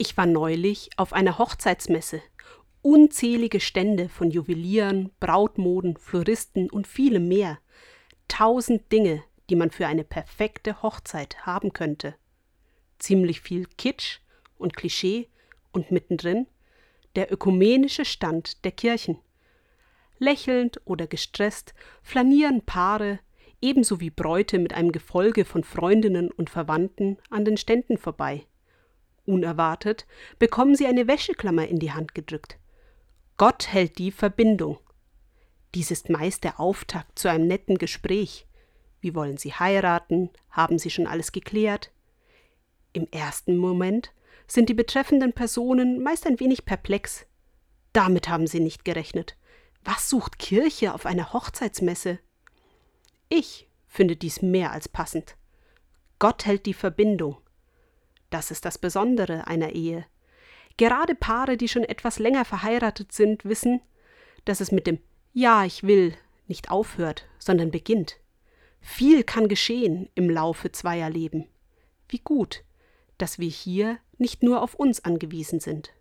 Ich war neulich auf einer Hochzeitsmesse. Unzählige Stände von Juwelieren, Brautmoden, Floristen und vielem mehr. Tausend Dinge, die man für eine perfekte Hochzeit haben könnte. Ziemlich viel Kitsch und Klischee und mittendrin der ökumenische Stand der Kirchen. Lächelnd oder gestresst flanieren Paare, ebenso wie Bräute mit einem Gefolge von Freundinnen und Verwandten an den Ständen vorbei. Unerwartet bekommen sie eine Wäscheklammer in die Hand gedrückt. Gott hält die Verbindung. Dies ist meist der Auftakt zu einem netten Gespräch. Wie wollen Sie heiraten? Haben Sie schon alles geklärt? Im ersten Moment sind die betreffenden Personen meist ein wenig perplex. Damit haben sie nicht gerechnet. Was sucht Kirche auf einer Hochzeitsmesse? Ich finde dies mehr als passend. Gott hält die Verbindung. Das ist das Besondere einer Ehe. Gerade Paare, die schon etwas länger verheiratet sind, wissen, dass es mit dem Ja, ich will nicht aufhört, sondern beginnt. Viel kann geschehen im Laufe zweier Leben. Wie gut, dass wir hier nicht nur auf uns angewiesen sind.